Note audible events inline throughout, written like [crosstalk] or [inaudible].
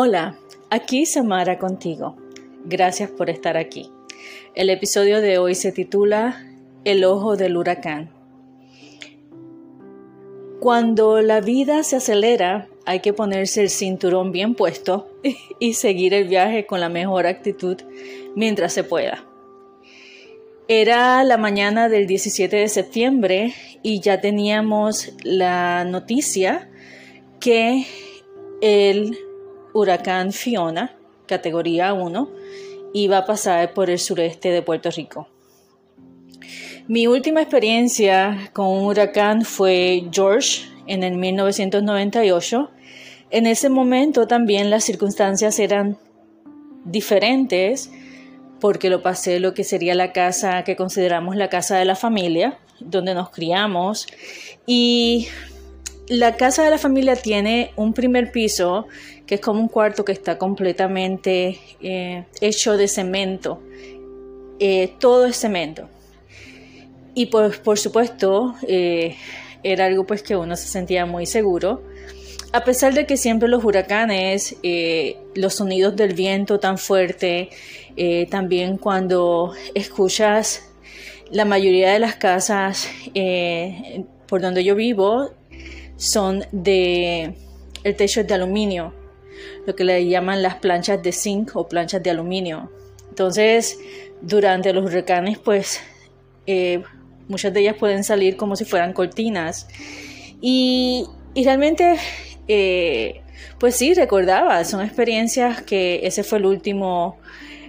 Hola, aquí Samara contigo. Gracias por estar aquí. El episodio de hoy se titula El ojo del huracán. Cuando la vida se acelera, hay que ponerse el cinturón bien puesto [laughs] y seguir el viaje con la mejor actitud mientras se pueda. Era la mañana del 17 de septiembre y ya teníamos la noticia que el huracán Fiona, categoría 1, iba a pasar por el sureste de Puerto Rico. Mi última experiencia con un huracán fue George en el 1998. En ese momento también las circunstancias eran diferentes porque lo pasé lo que sería la casa que consideramos la casa de la familia, donde nos criamos. Y la casa de la familia tiene un primer piso que es como un cuarto que está completamente eh, hecho de cemento. Eh, todo es cemento. Y pues por supuesto eh, era algo pues que uno se sentía muy seguro. A pesar de que siempre los huracanes, los sonidos del viento tan fuerte, también cuando escuchas la mayoría de las casas por donde yo vivo son de el techo es de aluminio lo que le llaman las planchas de zinc o planchas de aluminio. Entonces, durante los huracanes, pues eh, muchas de ellas pueden salir como si fueran cortinas. Y, realmente, eh, pues sí, recordaba, son experiencias que ese fue el último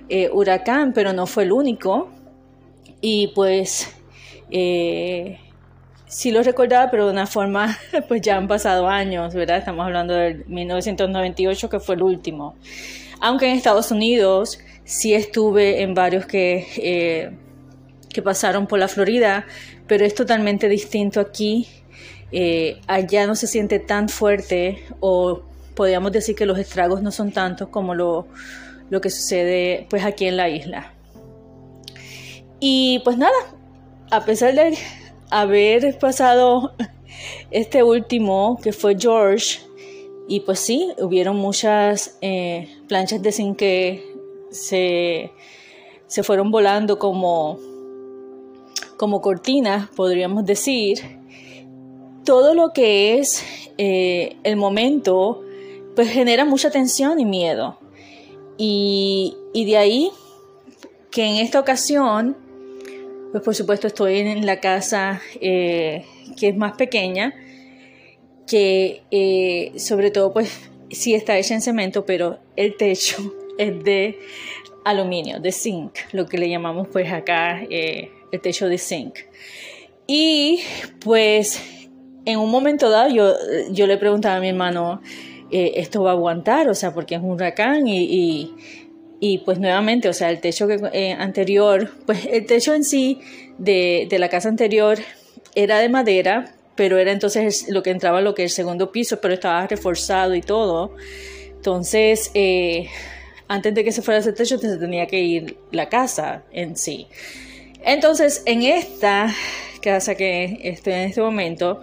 eh, huracán, pero no fue el único. Y pues sí lo recordaba, pero de una forma, [laughs] pues ya han pasado años, ¿verdad? Estamos hablando del 1998, que fue el último. Aunque en Estados Unidos sí estuve en varios que, eh, que pasaron por la Florida, pero es totalmente distinto aquí. Eh, allá no se siente tan fuerte o podríamos decir que los estragos no son tantos como lo, lo que sucede pues aquí en la isla. Y pues nada, a pesar de haber pasado este último, que fue George, y pues sí, hubieron muchas eh, planchas de zinc que se, se fueron volando como, como cortinas, podríamos decir. Todo lo que es eh, el momento, pues genera mucha tensión y miedo. Y, y de ahí que en esta ocasión pues por supuesto estoy en la casa eh, que es más pequeña, que eh, sobre todo pues sí está hecha en cemento, pero el techo [laughs] es de aluminio, de zinc, lo que le llamamos pues acá eh, el techo de zinc. Y pues en un momento dado yo, yo le preguntaba a mi hermano, ¿esto va a aguantar? O sea, porque es un huracán y y pues nuevamente, o sea, el techo eh, anterior, pues el techo en sí de, de, la casa anterior era de madera, pero era entonces lo que entraba lo que el segundo piso, pero estaba reforzado y todo. Entonces, eh, antes de que se fuera ese techo, se tenía que ir la casa en sí. Entonces, en esta casa que estoy en este momento,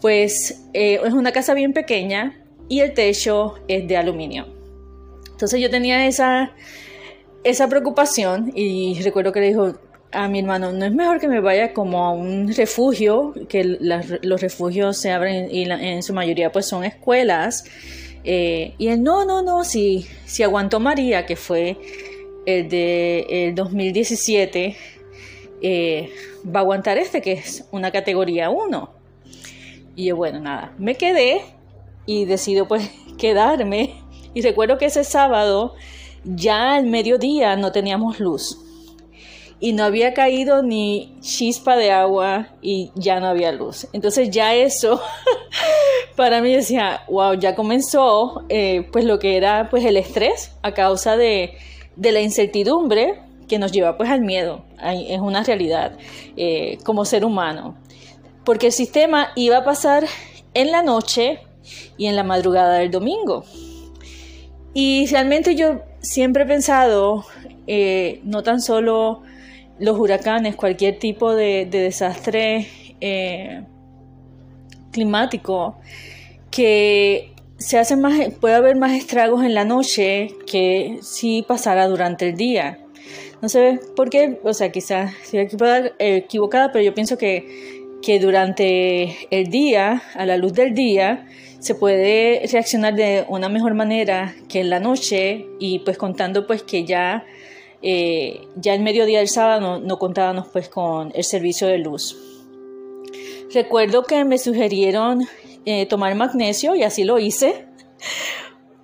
pues eh, es una casa bien pequeña y el techo es de aluminio. Entonces yo tenía esa, esa preocupación y recuerdo que le dijo a mi hermano, no es mejor que me vaya como a un refugio, que los refugios se abren y en su mayoría pues son escuelas. Eh, y él, no, no, no, si, si aguantó María, que fue el de el 2017, eh, va a aguantar este, que es una categoría 1. Y yo, bueno, nada, me quedé y decido pues [laughs] quedarme y recuerdo que ese sábado, ya al mediodía, no teníamos luz. Y no había caído ni chispa de agua y ya no había luz. Entonces ya eso [laughs] para mí decía, wow, ya comenzó eh, pues lo que era pues el estrés a causa de, la incertidumbre que nos lleva pues al miedo. Es una realidad eh, como ser humano. Porque el sistema iba a pasar en la noche y en la madrugada del domingo. Y realmente yo siempre he pensado, eh, no tan solo los huracanes, cualquier tipo de, desastre eh, climático, que se hace más, puede haber más estragos en la noche que si pasara durante el día. No sé por qué, o sea, quizás estoy equivocada, pero yo pienso que, que durante el día, a la luz del día, se puede reaccionar de una mejor manera que en la noche y pues contando pues que ya, eh, ya el mediodía del sábado no, contábamos pues con el servicio de luz. Recuerdo que me sugirieron eh, tomar magnesio y así lo hice.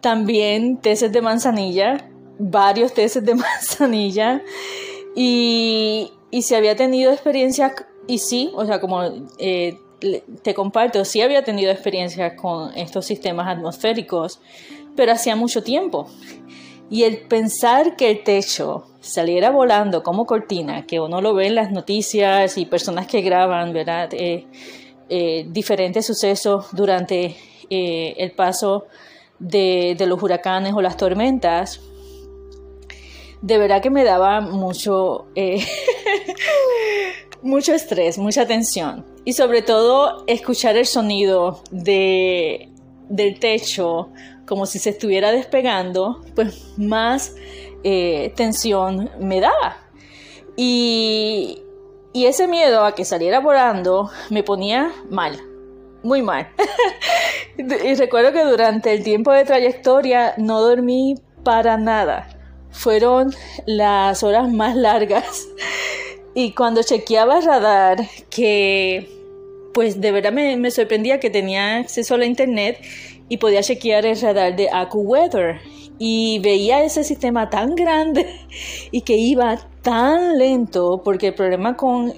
También teces de manzanilla varios tesis de [laughs] manzanilla y, y si había tenido experiencia, y sí, o sea, como eh, te comparto, sí había tenido experiencia con estos sistemas atmosféricos, pero hacía mucho tiempo. Y el pensar que el techo saliera volando como cortina, que uno lo ve en las noticias y personas que graban, ¿verdad? Eh, eh, diferentes sucesos durante el paso de, de los huracanes o las tormentas, de verdad que me daba mucho, eh, [laughs] mucho estrés, mucha tensión. Y sobre todo escuchar el sonido de, del techo como si se estuviera despegando, pues más eh, tensión me daba. Y, y ese miedo a que saliera volando me ponía mal, muy mal. [laughs] y recuerdo que durante el tiempo de trayectoria no dormí para nada fueron las horas más largas. Y cuando chequeaba el radar, que pues de verdad me, sorprendía que tenía acceso a la internet y podía chequear el radar de AccuWeather. Y veía ese sistema tan grande [laughs] y que iba tan lento, porque el problema con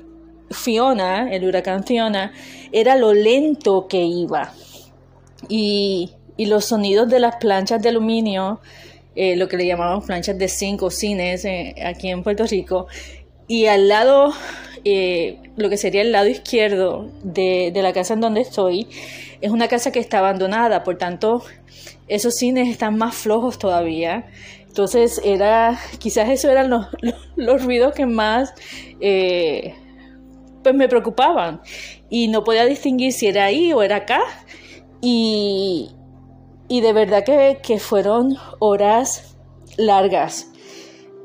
Fiona, el huracán Fiona, era lo lento que iba. Y, los sonidos de las planchas de aluminio eh, lo que le llamamos planchas de zinc o cines eh, aquí en Puerto Rico. Y al lado, eh, lo que sería el lado izquierdo de, la casa en donde estoy, es una casa que está abandonada, por tanto, esos cines están más flojos todavía. Entonces, era, quizás esos eran [laughs] los, ruidos que más pues me preocupaban. Y no podía distinguir si era ahí o era acá. Y, y de verdad que, fueron horas largas.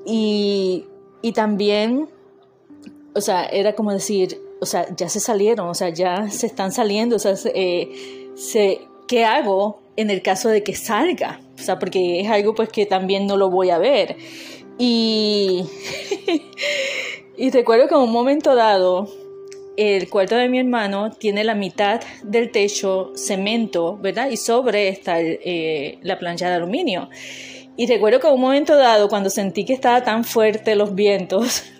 Y, también, o sea, era como decir, o sea, ya se salieron, o sea, ya se están saliendo, o sea, eh, ¿qué hago en el caso de que salga? O sea, porque es algo pues que también no lo voy a ver. Y, [laughs] y recuerdo que en un momento dado, el cuarto de mi hermano tiene la mitad del techo cemento, ¿verdad? Y sobre está eh, la plancha de aluminio. Y recuerdo que en un momento dado, cuando sentí que estaba tan fuerte los vientos, [laughs]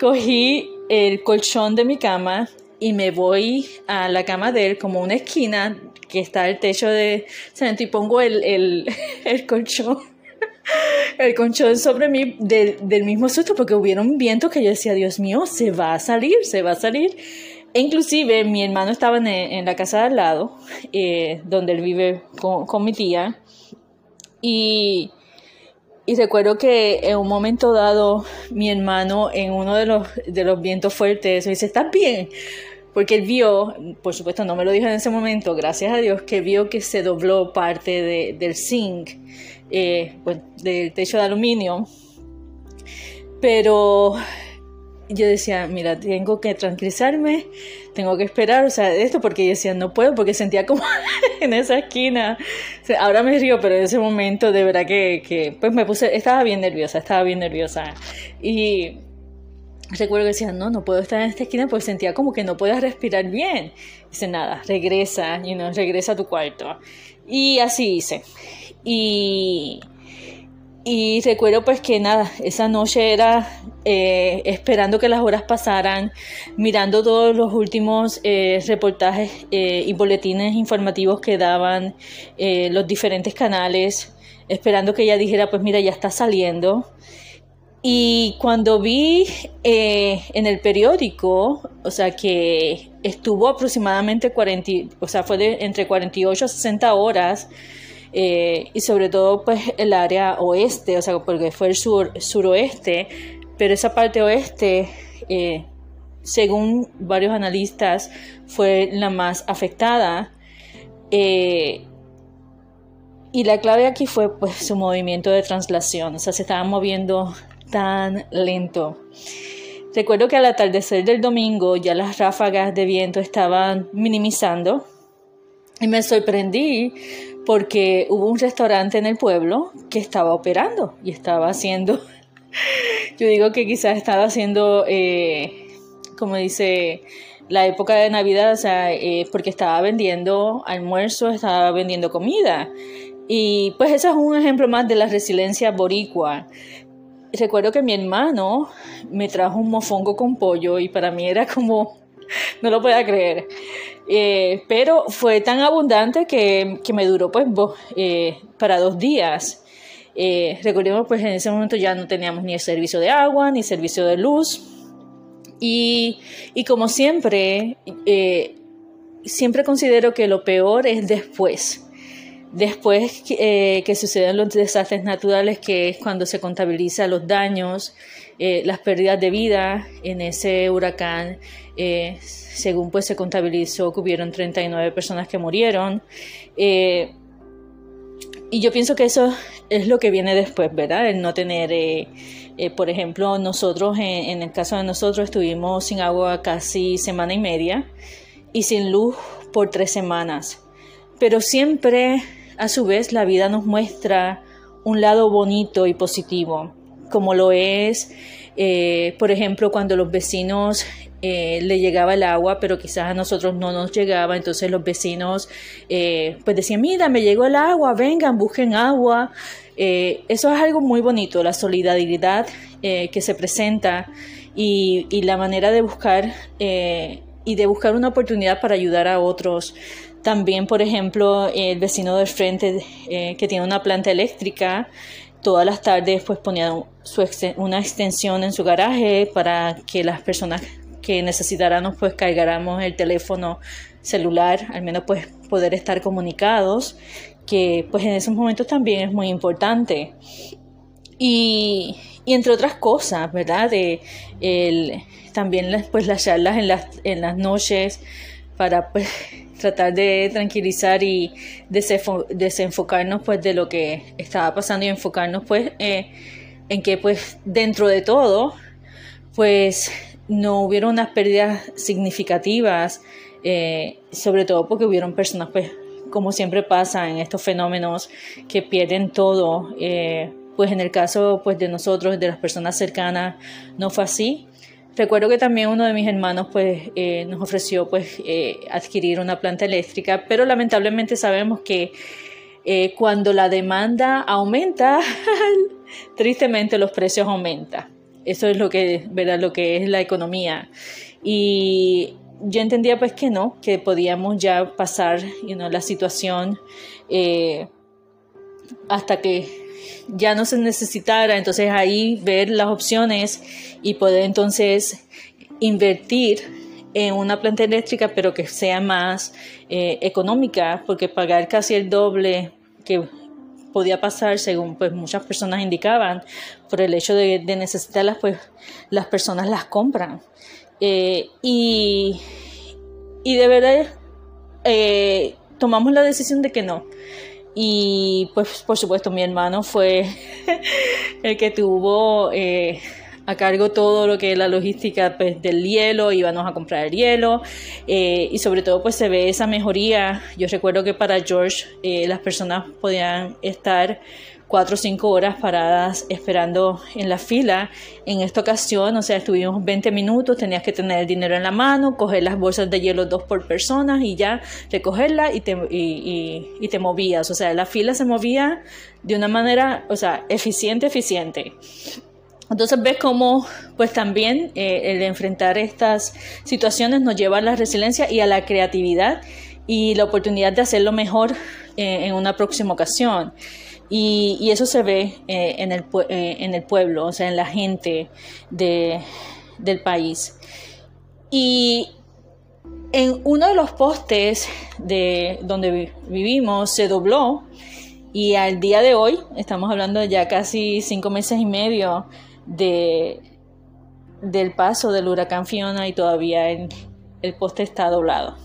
cogí el colchón de mi cama y me voy a la cama de él como una esquina que está el techo de cemento y pongo el, el, [laughs] el colchón el conchón sobre mí del mismo susto porque hubieron vientos que yo decía, Dios mío, se va a salir, se va a salir. E inclusive mi hermano estaba en, la casa de al lado, eh, donde él vive con, mi tía, y, y, recuerdo que en un momento dado mi hermano en uno de los, de los vientos fuertes me dice, ¿estás bien? Porque él vio, por supuesto no me lo dijo en ese momento, gracias a Dios, que vio que se dobló parte de, del zinc eh, pues, del techo de aluminio. Pero yo decía, mira, tengo que tranquilizarme, tengo que esperar, o sea, esto porque yo decía, no puedo, porque sentía como [laughs] en esa esquina. ahora me río, pero en ese momento de verdad que, que, pues me puse, estaba bien nerviosa, estaba bien nerviosa. Y recuerdo que decía, no, no puedo estar en esta esquina porque sentía como que no podía respirar bien. Dice, nada, regresa, y no regresa a tu cuarto. Y así hice. Y, y recuerdo pues que nada, esa noche era eh, esperando que las horas pasaran, mirando todos los últimos eh, reportajes eh, y boletines informativos que daban los diferentes canales, esperando que ella dijera pues mira, ya está saliendo. Y cuando vi en el periódico, o sea que estuvo aproximadamente 40, o sea, fue de entre 48 a 60 horas, eh, y sobre todo pues el área oeste, o sea, porque fue el sur, suroeste, pero esa parte oeste, eh, según varios analistas, fue la más afectada. Eh, y la clave aquí fue pues su movimiento de traslación, o sea, se estaba moviendo tan lento. Recuerdo que al atardecer del domingo ya las ráfagas de viento estaban minimizando y me sorprendí porque hubo un restaurante en el pueblo que estaba operando y estaba haciendo, [laughs] yo digo que quizás estaba haciendo, eh, como dice, la época de Navidad, o sea, eh, porque estaba vendiendo almuerzo, estaba vendiendo comida. Y pues ese es un ejemplo más de la resiliencia boricua. Recuerdo que mi hermano me trajo un mofongo con pollo y para mí era como, [laughs] no lo podía creer. Eh, pero fue tan abundante que, que me duró pues eh, para dos días. Eh, recordemos pues en ese momento ya no teníamos ni servicio de agua ni servicio de luz. Y, y como siempre, siempre considero que lo peor es después. Después que suceden los desastres naturales, que es cuando se contabiliza los daños, las pérdidas de vida en ese huracán, eh, según pues se contabilizó hubieron 39 personas que murieron. Eh, y yo pienso que eso es lo que viene después, ¿verdad? El no tener, eh, por ejemplo, nosotros, en, el caso de nosotros, estuvimos sin agua casi semana y media y sin luz por tres semanas. Pero siempre, a su vez, la vida nos muestra un lado bonito y positivo, como lo es, por ejemplo, cuando los vecinos eh, le llegaba el agua, pero quizás a nosotros no nos llegaba, entonces los vecinos eh, pues decían, mira, me llegó el agua, vengan, busquen agua. Eh, eso es algo muy bonito, la solidaridad que se presenta y, y, la manera de buscar y de buscar una oportunidad para ayudar a otros. También, por ejemplo, el vecino del frente que tiene una planta eléctrica, todas las tardes pues ponía una extensión en su garaje para que las personas que necesitáramos pues cargáramos el teléfono celular, al menos pues poder estar comunicados, que pues en esos momentos también es muy importante. Y, entre otras cosas, ¿verdad? De el, también pues las charlas en las, en las noches para pues [laughs] tratar de tranquilizar y desenfocarnos pues de lo que estaba pasando y enfocarnos pues eh, en que pues dentro de todo pues no hubieron unas pérdidas significativas, eh, sobre todo porque hubieron personas, pues, como siempre pasa en estos fenómenos, que pierden todo. Eh, pues en el caso pues, de nosotros, de las personas cercanas, no fue así. Recuerdo que también uno de mis hermanos pues, eh, nos ofreció pues, adquirir una planta eléctrica, pero lamentablemente sabemos que cuando la demanda aumenta, [laughs] tristemente los precios aumentan. Eso es lo que, ¿verdad? Lo que es la economía. Y yo entendía pues que no, que podíamos ya pasar la situación eh, hasta que ya no se necesitara, entonces ahí ver las opciones y poder entonces invertir en una planta eléctrica, pero que sea más eh, económica, porque pagar casi el doble que podía pasar, según pues muchas personas indicaban, por el hecho de, necesitarlas, pues las personas las compran. Eh, y, y, de verdad eh, tomamos la decisión de que no. Y pues por supuesto mi hermano fue [laughs] el que tuvo eh, a cargo todo lo que es la logística pues, del hielo, íbamos a comprar el hielo eh, y sobre todo pues se ve esa mejoría. Yo recuerdo que para George eh, las personas podían estar cuatro o cinco horas paradas esperando en la fila. En esta ocasión, o sea, estuvimos 20 minutos, tenías que tener el dinero en la mano, coger las bolsas de hielo dos por persona y ya recogerla y te, y, y te movías. O sea, la fila se movía de una manera, o sea, eficiente, eficiente. Entonces ves cómo pues también eh, el enfrentar estas situaciones nos lleva a la resiliencia y a la creatividad y la oportunidad de hacerlo mejor eh, en una próxima ocasión. Y, eso se ve eh, en, el, en, el, pueblo, o sea, en la gente de, del país. Y en uno de los postes de donde vivimos se dobló y al día de hoy, estamos hablando ya casi cinco meses y medio, de, del paso del huracán Fiona y todavía el poste está doblado.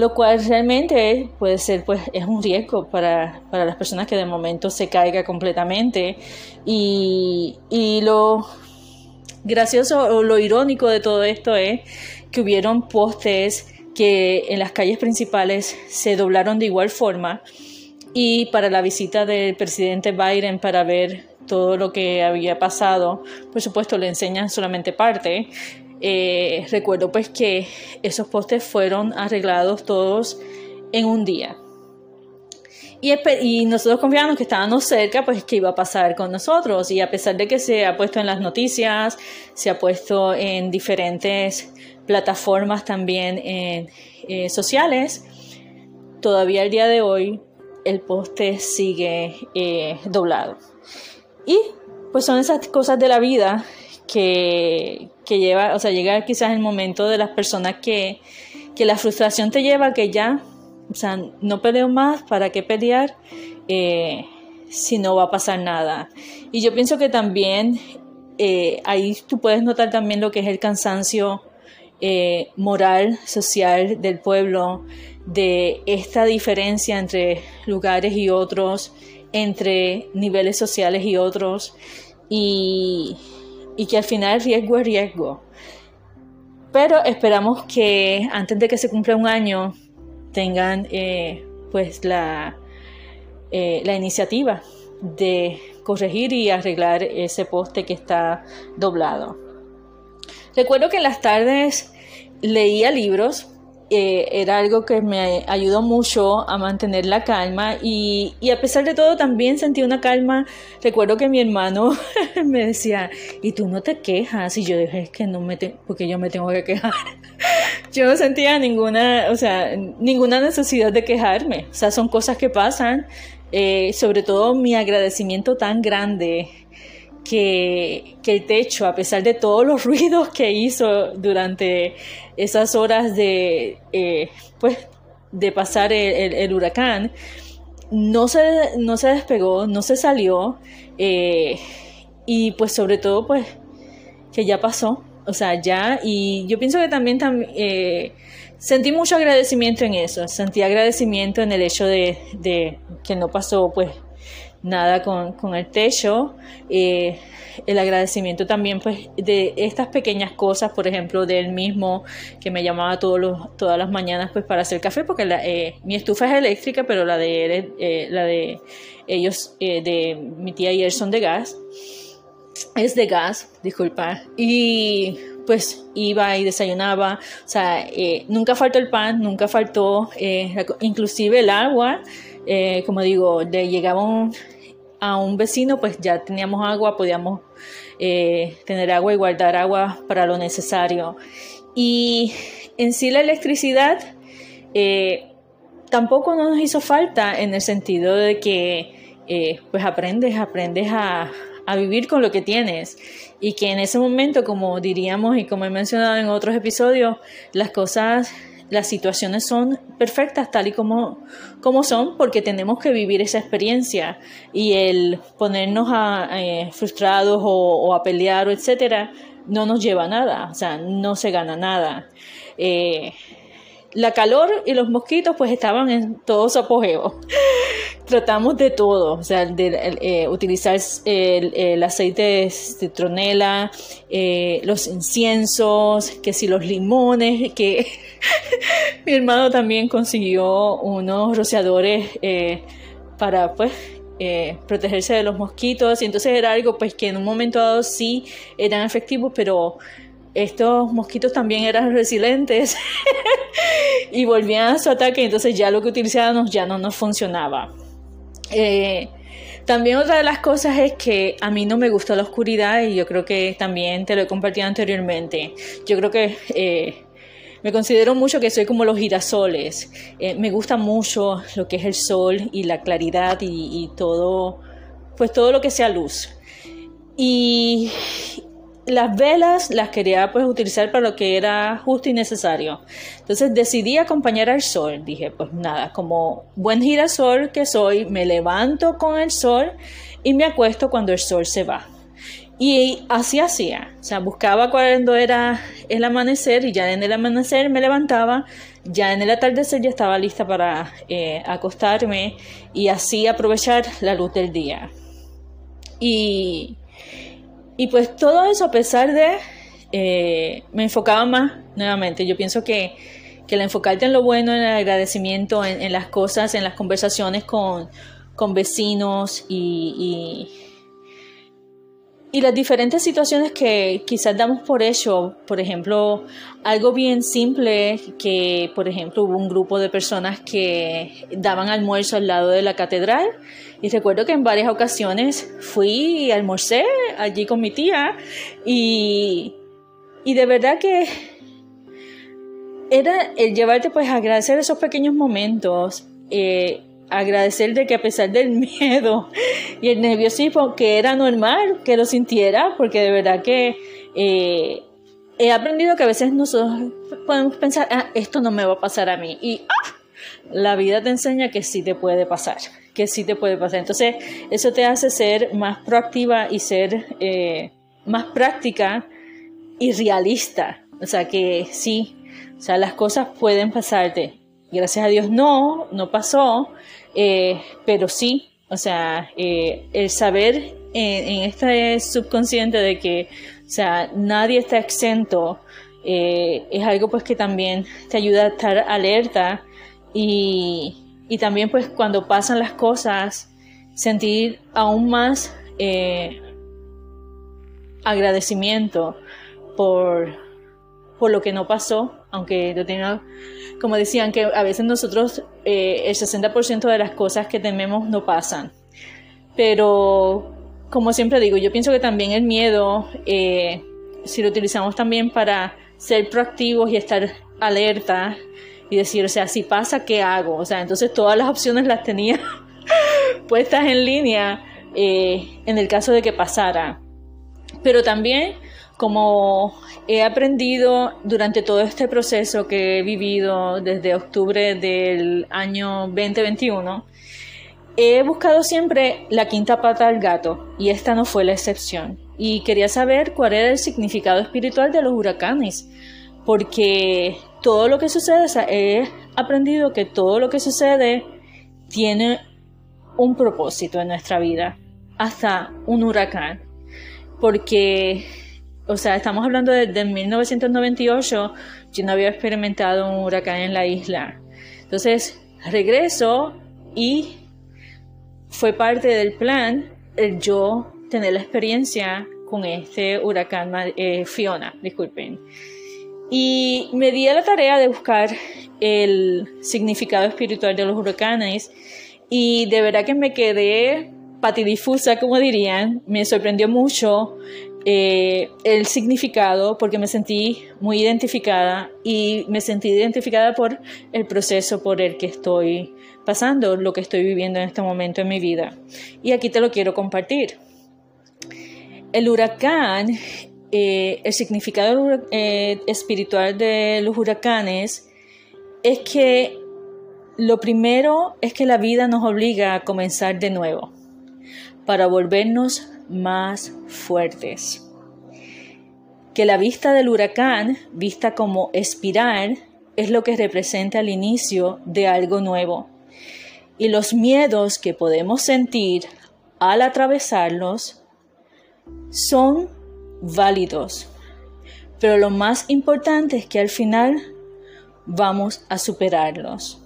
Lo cual realmente puede ser, pues, es un riesgo para, para las personas que de momento se caiga completamente. Y, y lo gracioso o lo irónico de todo esto es que hubieron postes que en las calles principales se doblaron de igual forma y para la visita del presidente Biden para ver todo lo que había pasado, por supuesto le enseñan solamente parte. Eh, recuerdo pues que esos postes fueron arreglados todos en un día. Y, y, nosotros confiamos que estábamos cerca, pues qué iba a pasar con nosotros. Y a pesar de que se ha puesto en las noticias, se ha puesto en diferentes plataformas también en, eh, sociales, todavía el día de hoy el poste sigue eh, doblado. Y pues son esas cosas de la vida que, que lleva, o sea, llega quizás el momento de las personas que, que la frustración te lleva que ya, o sea, no peleo más, ¿para qué pelear? Eh, si no va a pasar nada. Y yo pienso que también ahí tú puedes notar también lo que es el cansancio eh, moral, social del pueblo, de esta diferencia entre lugares y otros, entre niveles sociales y otros, y, que al final riesgo es riesgo. Pero esperamos que antes de que se cumpla un año tengan eh, pues la, eh, la iniciativa de corregir y arreglar ese poste que está doblado. Recuerdo que en las tardes leía libros, eh, era algo que me ayudó mucho a mantener la calma y, a pesar de todo también sentí una calma. Recuerdo que mi hermano [laughs] me decía, ¿y tú no te quejas? Y yo dije, es que no me, porque yo me tengo que quejar. [laughs] yo no sentía ninguna, o sea, ninguna necesidad de quejarme. O sea, son cosas que pasan. Eh, sobre todo mi agradecimiento tan grande que, el techo, a pesar de todos los [laughs] ruidos que hizo durante esas horas de, eh, pues, de pasar el, huracán, no se, no se despegó, no se salió, eh, y pues sobre todo, pues, que ya pasó, o sea, ya, y yo pienso que también, eh, sentí mucho agradecimiento en eso, sentí agradecimiento en el hecho de, de que no pasó, pues, nada con, el techo. Eh, el agradecimiento también pues de estas pequeñas cosas, por ejemplo, del mismo que me llamaba todos los, todas las mañanas pues para hacer café, porque eh, mi estufa es eléctrica, pero la de, eh, la de ellos, de mi tía y él son de gas. Es de gas, disculpa. Y pues iba y desayunaba, o sea, nunca faltó el pan, nunca faltó inclusive el agua, como digo, le llegaba a un vecino, pues ya teníamos agua, podíamos eh, tener agua y guardar agua para lo necesario. Y en sí la electricidad eh, tampoco nos hizo falta en el sentido de que eh, pues aprendes, aprendes a vivir con lo que tienes y que en ese momento, como diríamos y como he mencionado en otros episodios, las cosas las situaciones son perfectas tal y como, como son porque tenemos que vivir esa experiencia y el ponernos a, eh, frustrados o, a pelear o etcétera no nos lleva a nada, o sea, no se gana nada. Eh, la calor y los mosquitos pues estaban en todo su apogeo. [laughs] Tratamos de todo, o sea, de eh, utilizar el, aceite de citronela, eh, los inciensos, que si los limones, que [laughs] mi hermano también consiguió unos rociadores eh, para pues protegerse de los mosquitos y entonces era algo pues que en un momento dado sí eran efectivos, pero estos mosquitos también eran [laughs] resilientes [laughs] y volvían a su ataque, entonces ya lo que utilizábamos ya no nos funcionaba. Eh, también otra de las cosas es que a mí no me gusta la oscuridad y yo creo que también te lo he compartido anteriormente. Yo creo que eh, me considero mucho que soy como los girasoles. Eh, me gusta mucho lo que es el sol y la claridad y, y todo, pues todo lo que sea luz. Y, las velas las quería pues utilizar para lo que era justo y necesario. Entonces decidí acompañar al sol. Dije, pues nada, como buen girasol que soy, me levanto con el sol y me acuesto cuando el sol se va. Y así hacía, o sea, buscaba cuando era el amanecer y ya en el amanecer me levantaba, ya en el atardecer ya estaba lista para eh, acostarme y así aprovechar la luz del día. Y, y pues todo eso a pesar de, eh, me enfocaba más nuevamente, yo pienso que, que el enfocarte en lo bueno, en el agradecimiento, en, las cosas, en las conversaciones con, con vecinos y y las diferentes situaciones que quizás damos por hecho, por ejemplo, algo bien simple que, por ejemplo, hubo un grupo de personas que daban almuerzo al lado de la catedral y recuerdo que en varias ocasiones fui y almorcé allí con mi tía y, y de verdad que era el llevarte pues a agradecer esos pequeños momentos. Eh, agradecer de que a pesar del [laughs] miedo y el nerviosismo, que era normal que lo sintiera, porque de verdad que eh, he aprendido que a veces nosotros podemos pensar, ah, esto no me va a pasar a mí. Y ah, la vida te enseña que sí te puede pasar, que sí te puede pasar. Entonces, eso te hace ser más proactiva y ser eh, más práctica y realista. O sea, que sí, o sea, las cosas pueden pasarte. Gracias a Dios no, no pasó, eh, pero sí, o sea, eh, el saber en, este subconsciente de que, o sea, nadie está exento, eh, es algo pues que también te ayuda a estar alerta y, y también pues cuando pasan las cosas, sentir aún más agradecimiento por, por lo que no pasó, aunque yo tenía como decían, que a veces nosotros eh, el 60% de las cosas que tememos no pasan. Pero, como siempre digo, yo pienso que también el miedo, eh, si lo utilizamos también para ser proactivos y estar alerta y decir, o sea, si pasa, ¿qué hago? O sea, entonces todas las opciones las tenía [laughs] puestas en línea eh, en el caso de que pasara. Pero también como he aprendido durante todo este proceso que he vivido desde octubre del año 2021, he buscado siempre la quinta pata al gato y esta no fue la excepción. Y quería saber cuál era el significado espiritual de los huracanes, porque todo lo que sucede, he aprendido que todo lo que sucede tiene un propósito en nuestra vida, hasta un huracán, porque o sea, estamos hablando de, 1998, yo no había experimentado un huracán en la isla. Entonces, regreso y fue parte del plan el yo tener la experiencia con este huracán eh, Fiona, disculpen. Y me di a la tarea de buscar el significado espiritual de los huracanes y de verdad que me quedé patidifusa, como dirían, me sorprendió mucho eh, el significado porque me sentí muy identificada y me sentí identificada por el proceso por el que estoy pasando, lo que estoy viviendo en este momento en mi vida. Y aquí te lo quiero compartir. El huracán, eh, el significado eh, espiritual de los huracanes es que lo primero es que la vida nos obliga a comenzar de nuevo para volvernos más fuertes. Que la vista del huracán, vista como espiral, es lo que representa el inicio de algo nuevo. Y los miedos que podemos sentir al atravesarlos son válidos. Pero lo más importante es que al final vamos a superarlos.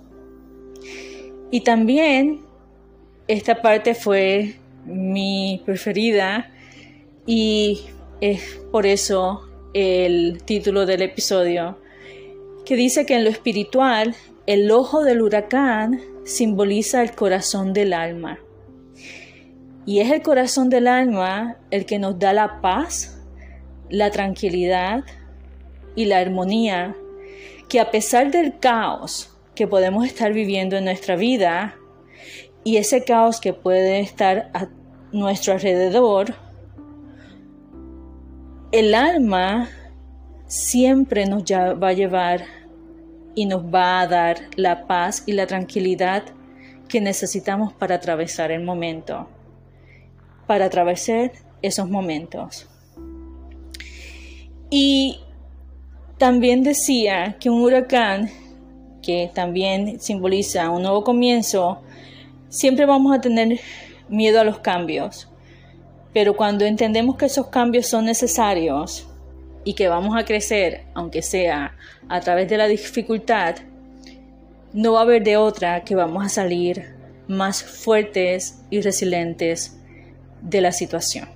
Y también esta parte fue mi preferida y es por eso el título del episodio, que dice que en lo espiritual el ojo del huracán simboliza el corazón del alma. Y es el corazón del alma el que nos da la paz, la tranquilidad y la armonía que a pesar del caos que podemos estar viviendo en nuestra vida, y ese caos que puede estar a nuestro alrededor, el alma siempre nos va a llevar y nos va a dar la paz y la tranquilidad que necesitamos para atravesar el momento, para atravesar esos momentos. Y también decía que un huracán, que también simboliza un nuevo comienzo, siempre vamos a tener miedo a los cambios. Pero cuando entendemos que esos cambios son necesarios y que vamos a crecer, aunque sea a través de la dificultad, no va a haber de otra que vamos a salir más fuertes y resilientes de la situación.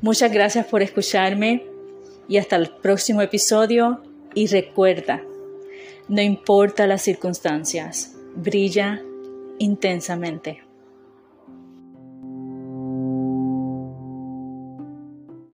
Muchas gracias por escucharme y hasta el próximo episodio y recuerda, no importa las circunstancias, brilla intensamente.